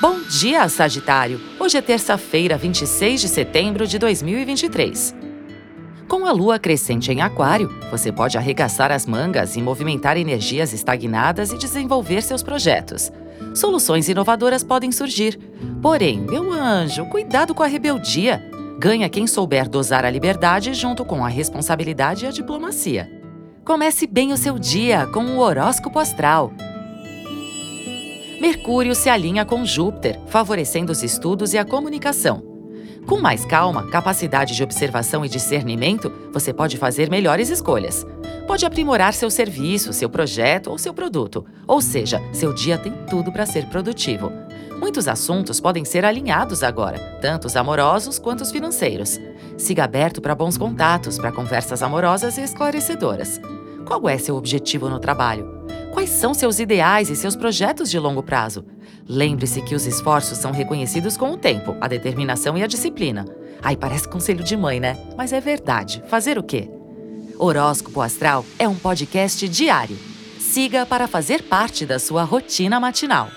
Bom dia, Sagitário! Hoje é terça-feira, 26 de setembro de 2023. Com a lua crescente em Aquário, você pode arregaçar as mangas e movimentar energias estagnadas e desenvolver seus projetos. Soluções inovadoras podem surgir. Porém, meu anjo, cuidado com a rebeldia. Ganha quem souber dosar a liberdade junto com a responsabilidade e a diplomacia. Comece bem o seu dia com o horóscopo astral. Mercúrio se alinha com Júpiter, favorecendo os estudos e a comunicação. Com mais calma, capacidade de observação e discernimento, você pode fazer melhores escolhas. Pode aprimorar seu serviço, seu projeto ou seu produto. Ou seja, seu dia tem tudo para ser produtivo. Muitos assuntos podem ser alinhados agora, tanto os amorosos quanto os financeiros. Siga aberto para bons contatos, para conversas amorosas e esclarecedoras. Qual é seu objetivo no trabalho? Quais são seus ideais e seus projetos de longo prazo? Lembre-se que os esforços são reconhecidos com o tempo, a determinação e a disciplina. Ai, parece conselho de mãe, né? Mas é verdade. Fazer o quê? Horóscopo Astral é um podcast diário. Siga para fazer parte da sua rotina matinal.